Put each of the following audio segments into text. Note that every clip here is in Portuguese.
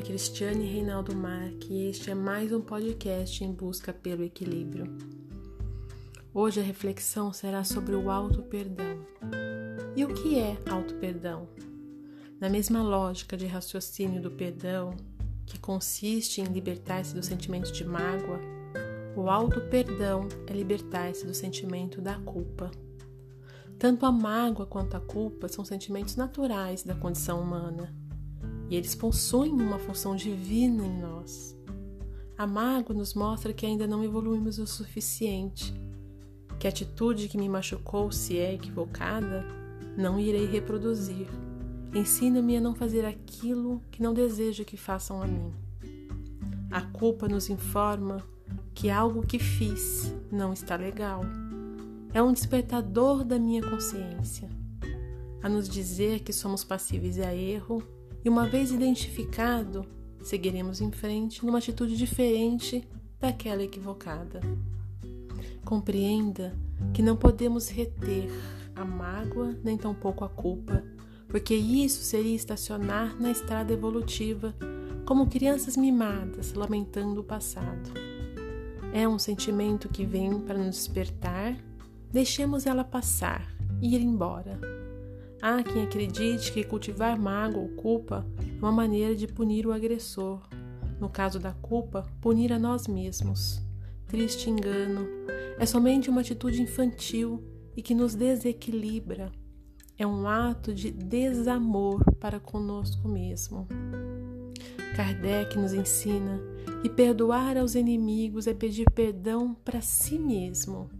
é Cristiane Reinaldo Marque e este é mais um podcast em busca pelo equilíbrio. Hoje a reflexão será sobre o auto-perdão. E o que é auto-perdão? Na mesma lógica de raciocínio do perdão, que consiste em libertar-se do sentimento de mágoa, o auto-perdão é libertar-se do sentimento da culpa. Tanto a mágoa quanto a culpa são sentimentos naturais da condição humana e eles possuem uma função divina em nós. A mágoa nos mostra que ainda não evoluímos o suficiente, que a atitude que me machucou, se é equivocada, não irei reproduzir. Ensina-me a não fazer aquilo que não desejo que façam a mim. A culpa nos informa que algo que fiz não está legal. É um despertador da minha consciência, a nos dizer que somos passíveis a erro e uma vez identificado, seguiremos em frente numa atitude diferente daquela equivocada. Compreenda que não podemos reter a mágoa nem tampouco a culpa, porque isso seria estacionar na estrada evolutiva, como crianças mimadas lamentando o passado. É um sentimento que vem para nos despertar, deixemos ela passar e ir embora Há quem acredite que cultivar mágoa ou culpa é uma maneira de punir o agressor. No caso da culpa, punir a nós mesmos. Triste engano. É somente uma atitude infantil e que nos desequilibra. É um ato de desamor para conosco mesmo. Kardec nos ensina que perdoar aos inimigos é pedir perdão para si mesmo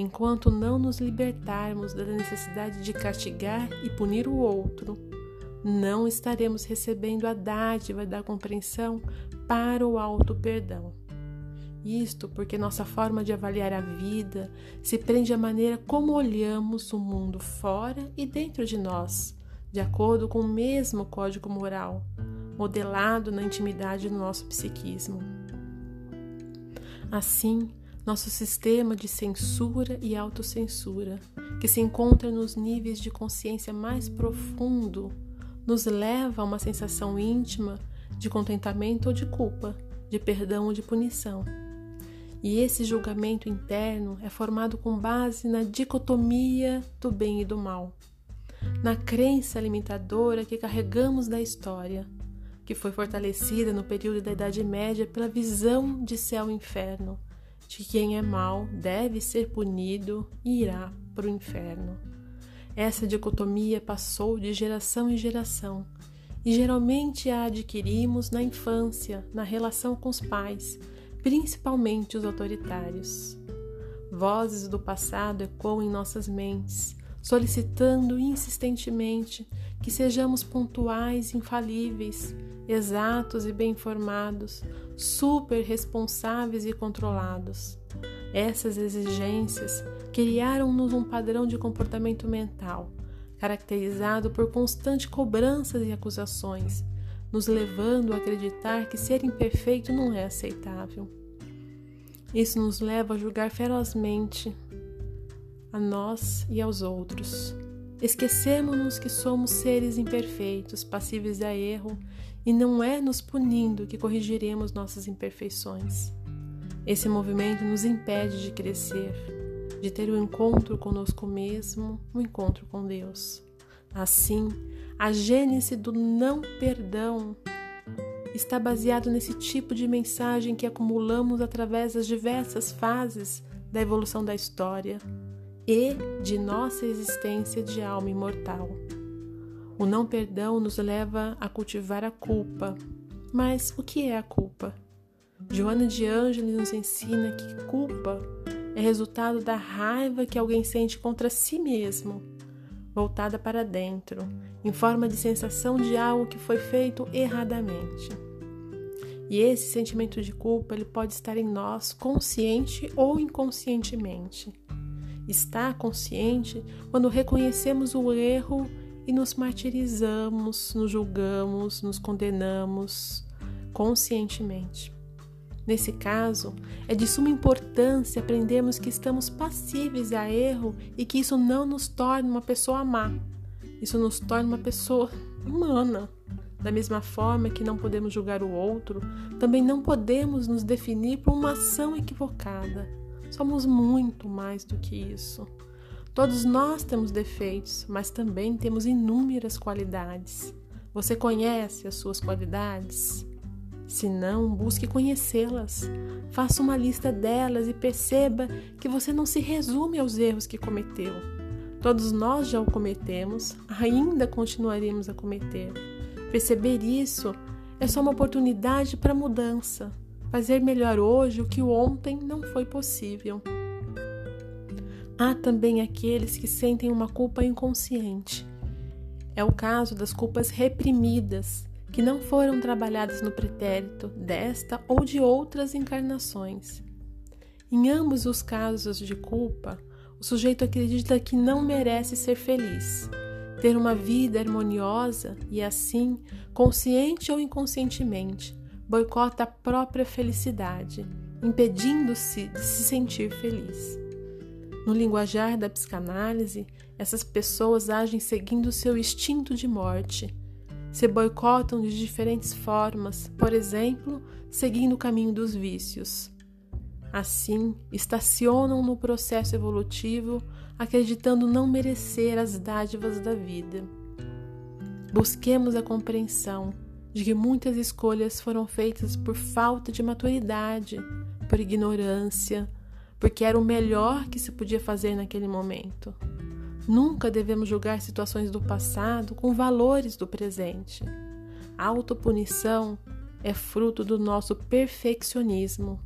enquanto não nos libertarmos da necessidade de castigar e punir o outro, não estaremos recebendo a dádiva da compreensão para o alto perdão. Isto porque nossa forma de avaliar a vida se prende à maneira como olhamos o mundo fora e dentro de nós, de acordo com o mesmo código moral, modelado na intimidade do nosso psiquismo. Assim, nosso sistema de censura e autocensura, que se encontra nos níveis de consciência mais profundo, nos leva a uma sensação íntima de contentamento ou de culpa, de perdão ou de punição. E esse julgamento interno é formado com base na dicotomia do bem e do mal, na crença limitadora que carregamos da história, que foi fortalecida no período da Idade Média pela visão de céu e inferno de quem é mal deve ser punido e irá para o inferno. Essa dicotomia passou de geração em geração e geralmente a adquirimos na infância, na relação com os pais, principalmente os autoritários. Vozes do passado ecoam em nossas mentes, solicitando insistentemente que sejamos pontuais, infalíveis, exatos e bem informados, super responsáveis e controlados. Essas exigências criaram-nos um padrão de comportamento mental, caracterizado por constante cobranças e acusações, nos levando a acreditar que ser imperfeito não é aceitável. Isso nos leva a julgar ferozmente a nós e aos outros. Esquecemos-nos que somos seres imperfeitos, passíveis a erro, e não é nos punindo que corrigiremos nossas imperfeições. Esse movimento nos impede de crescer, de ter o um encontro conosco mesmo, o um encontro com Deus. Assim, a gênese do não perdão está baseado nesse tipo de mensagem que acumulamos através das diversas fases da evolução da história e de nossa existência de alma imortal. O não perdão nos leva a cultivar a culpa. Mas o que é a culpa? Joana de Ângeles nos ensina que culpa é resultado da raiva que alguém sente contra si mesmo, voltada para dentro, em forma de sensação de algo que foi feito erradamente. E esse sentimento de culpa ele pode estar em nós consciente ou inconscientemente está consciente quando reconhecemos o erro e nos martirizamos, nos julgamos, nos condenamos conscientemente. Nesse caso, é de suma importância aprendermos que estamos passíveis a erro e que isso não nos torna uma pessoa má. Isso nos torna uma pessoa humana, Da mesma forma que não podemos julgar o outro, também não podemos nos definir por uma ação equivocada. Somos muito mais do que isso. Todos nós temos defeitos, mas também temos inúmeras qualidades. Você conhece as suas qualidades? Se não, busque conhecê-las. Faça uma lista delas e perceba que você não se resume aos erros que cometeu. Todos nós já o cometemos, ainda continuaremos a cometer. Perceber isso é só uma oportunidade para mudança, fazer melhor hoje o que ontem não foi possível. Há também aqueles que sentem uma culpa inconsciente. É o caso das culpas reprimidas, que não foram trabalhadas no pretérito desta ou de outras encarnações. Em ambos os casos de culpa, o sujeito acredita que não merece ser feliz ter uma vida harmoniosa e, assim, consciente ou inconscientemente, boicota a própria felicidade, impedindo-se de se sentir feliz. No linguajar da psicanálise, essas pessoas agem seguindo seu instinto de morte. Se boicotam de diferentes formas, por exemplo, seguindo o caminho dos vícios. Assim, estacionam no processo evolutivo acreditando não merecer as dádivas da vida. Busquemos a compreensão de que muitas escolhas foram feitas por falta de maturidade, por ignorância, porque era o melhor que se podia fazer naquele momento. Nunca devemos julgar situações do passado com valores do presente. A autopunição é fruto do nosso perfeccionismo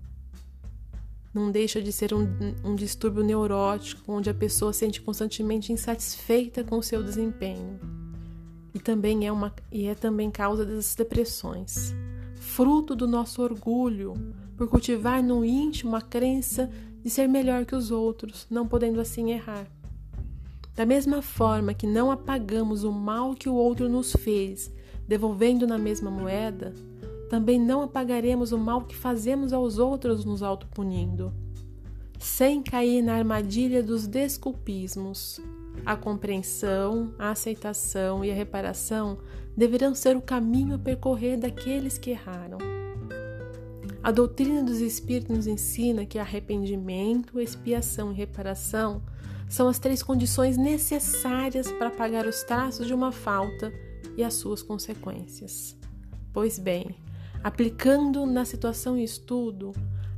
não deixa de ser um, um distúrbio neurótico, onde a pessoa se sente constantemente insatisfeita com o seu desempenho. E também é, uma, e é também causa das depressões. Fruto do nosso orgulho, por cultivar no íntimo a crença de ser melhor que os outros, não podendo assim errar. Da mesma forma que não apagamos o mal que o outro nos fez, devolvendo na mesma moeda, também não apagaremos o mal que fazemos aos outros nos autopunindo, sem cair na armadilha dos desculpismos. A compreensão, a aceitação e a reparação deverão ser o caminho a percorrer daqueles que erraram. A doutrina dos Espíritos nos ensina que arrependimento, expiação e reparação são as três condições necessárias para pagar os traços de uma falta e as suas consequências. Pois bem, Aplicando na situação em estudo,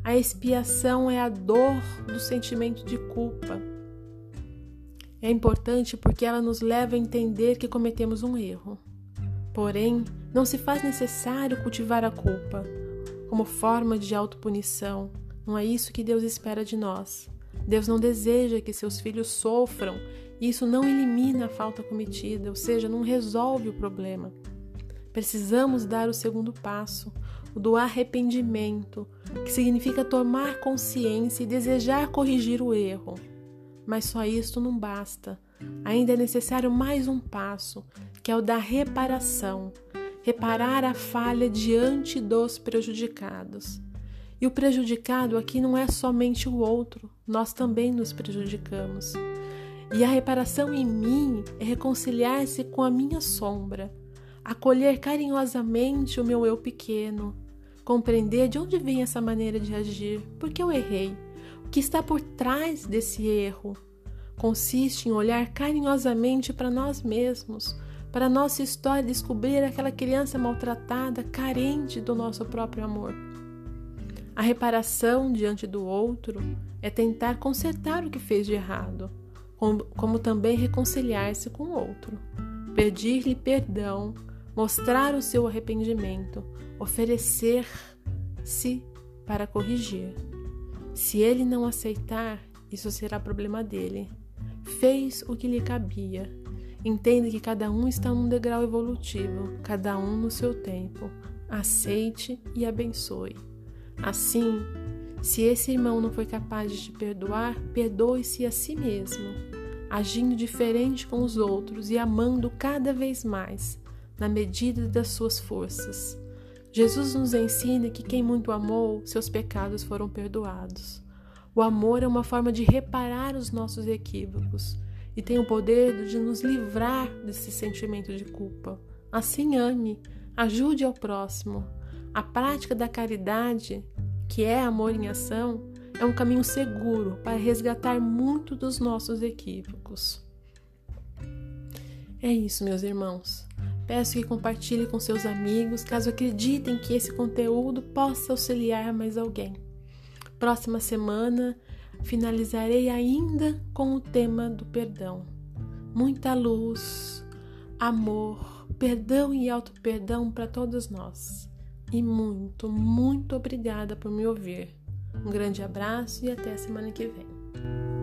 a expiação é a dor do sentimento de culpa. É importante porque ela nos leva a entender que cometemos um erro. Porém, não se faz necessário cultivar a culpa como forma de autopunição. Não é isso que Deus espera de nós. Deus não deseja que seus filhos sofram, isso não elimina a falta cometida, ou seja, não resolve o problema. Precisamos dar o segundo passo, o do arrependimento, que significa tomar consciência e desejar corrigir o erro. Mas só isto não basta. Ainda é necessário mais um passo, que é o da reparação reparar a falha diante dos prejudicados. E o prejudicado aqui não é somente o outro, nós também nos prejudicamos. E a reparação em mim é reconciliar-se com a minha sombra acolher carinhosamente o meu eu pequeno, compreender de onde vem essa maneira de agir, por que eu errei, o que está por trás desse erro. Consiste em olhar carinhosamente para nós mesmos, para a nossa história descobrir aquela criança maltratada, carente do nosso próprio amor. A reparação diante do outro é tentar consertar o que fez de errado, como, como também reconciliar-se com o outro, pedir-lhe perdão mostrar o seu arrependimento, oferecer-se para corrigir. Se ele não aceitar, isso será problema dele. Fez o que lhe cabia. Entenda que cada um está num degrau evolutivo, cada um no seu tempo. Aceite e abençoe. Assim, se esse irmão não foi capaz de te perdoar, perdoe-se a si mesmo, agindo diferente com os outros e amando cada vez mais na medida das suas forças. Jesus nos ensina que quem muito amou, seus pecados foram perdoados. O amor é uma forma de reparar os nossos equívocos e tem o poder de nos livrar desse sentimento de culpa. Assim ame, ajude ao próximo. A prática da caridade, que é amor em ação, é um caminho seguro para resgatar muito dos nossos equívocos. É isso, meus irmãos. Peço que compartilhe com seus amigos, caso acreditem que esse conteúdo possa auxiliar mais alguém. Próxima semana finalizarei ainda com o tema do perdão. Muita luz, amor, perdão e auto-perdão para todos nós. E muito, muito obrigada por me ouvir. Um grande abraço e até a semana que vem.